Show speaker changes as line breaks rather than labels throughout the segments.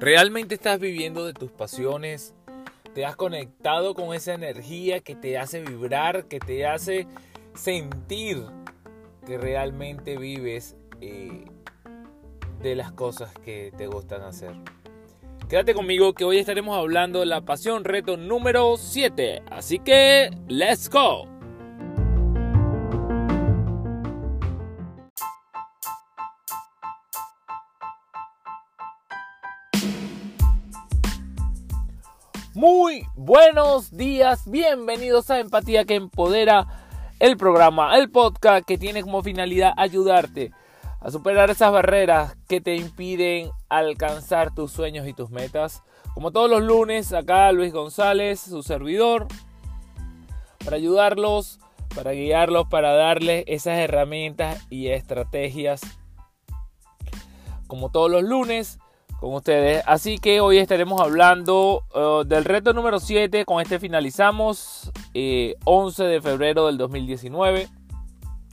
¿Realmente estás viviendo de tus pasiones? ¿Te has conectado con esa energía que te hace vibrar, que te hace sentir que realmente vives eh, de las cosas que te gustan hacer? Quédate conmigo que hoy estaremos hablando de la pasión reto número 7. Así que, let's go. Muy buenos días, bienvenidos a Empatía que Empodera, el programa, el podcast que tiene como finalidad ayudarte a superar esas barreras que te impiden alcanzar tus sueños y tus metas. Como todos los lunes, acá Luis González, su servidor, para ayudarlos, para guiarlos, para darles esas herramientas y estrategias. Como todos los lunes, con ustedes. Así que hoy estaremos hablando uh, del reto número 7. Con este finalizamos 11 eh, de febrero del 2019.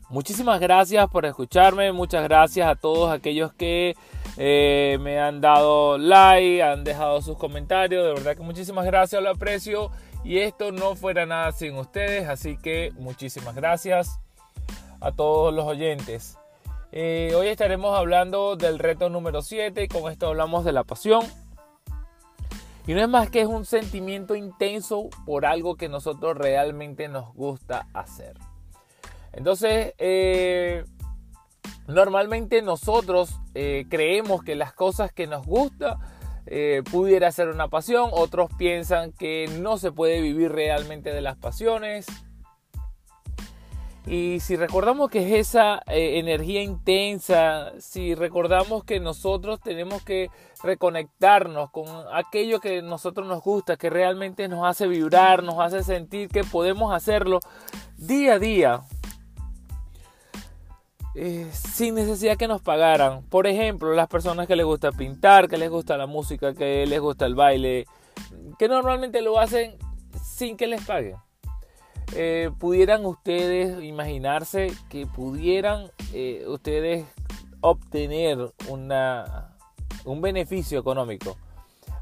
Muchísimas gracias por escucharme. Muchas gracias a todos aquellos que eh, me han dado like, han dejado sus comentarios. De verdad que muchísimas gracias, lo aprecio. Y esto no fuera nada sin ustedes. Así que muchísimas gracias a todos los oyentes. Eh, hoy estaremos hablando del reto número 7 y con esto hablamos de la pasión. Y no es más que es un sentimiento intenso por algo que nosotros realmente nos gusta hacer. Entonces, eh, normalmente nosotros eh, creemos que las cosas que nos gustan pudiera ser una pasión. Otros piensan que no se puede vivir realmente de las pasiones. Y si recordamos que es esa eh, energía intensa, si recordamos que nosotros tenemos que reconectarnos con aquello que a nosotros nos gusta, que realmente nos hace vibrar, nos hace sentir que podemos hacerlo día a día, eh, sin necesidad que nos pagaran. Por ejemplo, las personas que les gusta pintar, que les gusta la música, que les gusta el baile, que normalmente lo hacen sin que les paguen. Eh, pudieran ustedes imaginarse que pudieran eh, ustedes obtener una, un beneficio económico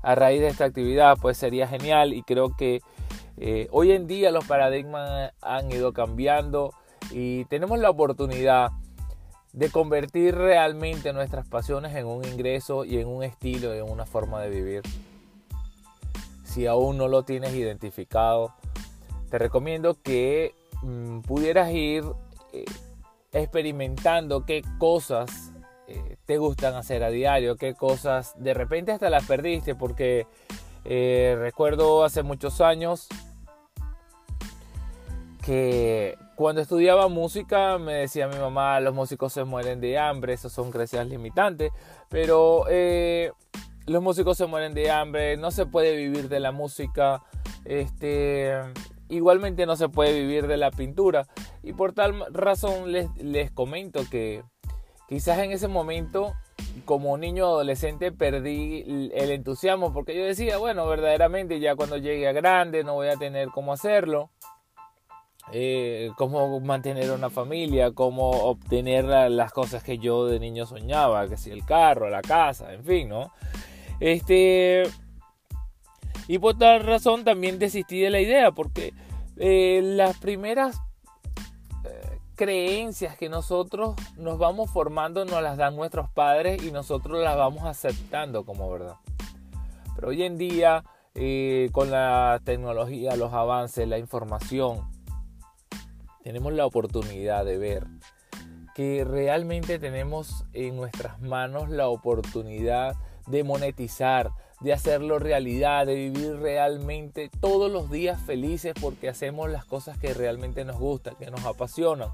a raíz de esta actividad, pues sería genial y creo que eh, hoy en día los paradigmas han ido cambiando y tenemos la oportunidad de convertir realmente nuestras pasiones en un ingreso y en un estilo, en una forma de vivir. Si aún no lo tienes identificado, te recomiendo que mm, pudieras ir eh, experimentando qué cosas eh, te gustan hacer a diario, qué cosas de repente hasta las perdiste, porque eh, recuerdo hace muchos años que cuando estudiaba música me decía mi mamá, los músicos se mueren de hambre, esos son creencias limitantes, pero los músicos se mueren de hambre, no se puede vivir de la música, este, igualmente no se puede vivir de la pintura. Y por tal razón les, les comento que quizás en ese momento como niño adolescente perdí el entusiasmo porque yo decía, bueno, verdaderamente ya cuando llegue a grande no voy a tener cómo hacerlo, eh, cómo mantener una familia, cómo obtener las cosas que yo de niño soñaba, que si el carro, la casa, en fin, ¿no? Este, y por tal razón también desistí de la idea, porque eh, las primeras eh, creencias que nosotros nos vamos formando nos las dan nuestros padres y nosotros las vamos aceptando como verdad. Pero hoy en día, eh, con la tecnología, los avances, la información, tenemos la oportunidad de ver que realmente tenemos en nuestras manos la oportunidad de monetizar, de hacerlo realidad, de vivir realmente todos los días felices porque hacemos las cosas que realmente nos gustan, que nos apasionan.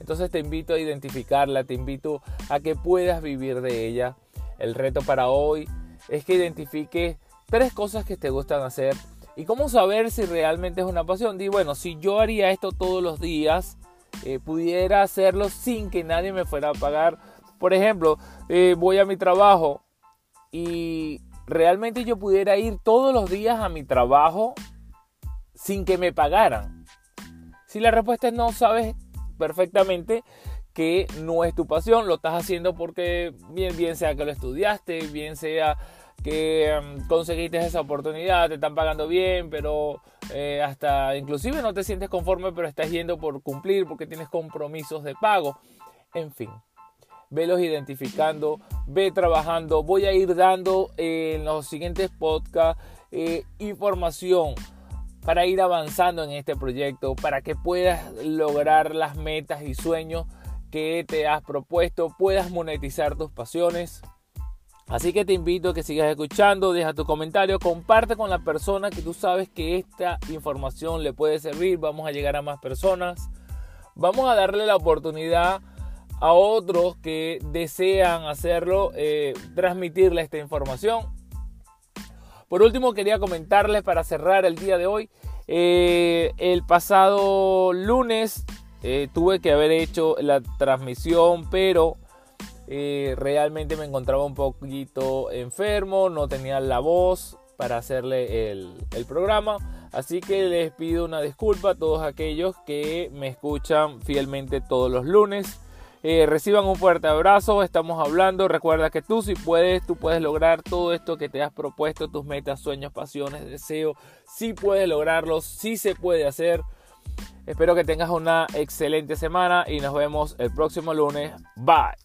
Entonces te invito a identificarla, te invito a que puedas vivir de ella. El reto para hoy es que identifiques tres cosas que te gustan hacer y cómo saber si realmente es una pasión. Di, bueno, si yo haría esto todos los días, eh, pudiera hacerlo sin que nadie me fuera a pagar. Por ejemplo, eh, voy a mi trabajo, y realmente yo pudiera ir todos los días a mi trabajo sin que me pagaran? Si la respuesta es no, sabes perfectamente que no es tu pasión, lo estás haciendo porque bien, bien sea que lo estudiaste, bien sea que em, conseguiste esa oportunidad, te están pagando bien, pero eh, hasta inclusive no te sientes conforme, pero estás yendo por cumplir porque tienes compromisos de pago. En fin, velos identificando, ve trabajando. Voy a ir dando eh, en los siguientes podcasts eh, información para ir avanzando en este proyecto, para que puedas lograr las metas y sueños que te has propuesto, puedas monetizar tus pasiones. Así que te invito a que sigas escuchando, deja tu comentario, comparte con la persona que tú sabes que esta información le puede servir. Vamos a llegar a más personas. Vamos a darle la oportunidad a otros que desean hacerlo, eh, transmitirle esta información. Por último, quería comentarles para cerrar el día de hoy. Eh, el pasado lunes eh, tuve que haber hecho la transmisión, pero realmente me encontraba un poquito enfermo, no tenía la voz para hacerle el, el programa. Así que les pido una disculpa a todos aquellos que me escuchan fielmente todos los lunes. Eh, reciban un fuerte abrazo, estamos hablando, recuerda que tú si puedes, tú puedes lograr todo esto que te has propuesto, tus metas, sueños, pasiones, deseos, si puedes lograrlo, si se puede hacer. Espero que tengas una excelente semana y nos vemos el próximo lunes. Bye.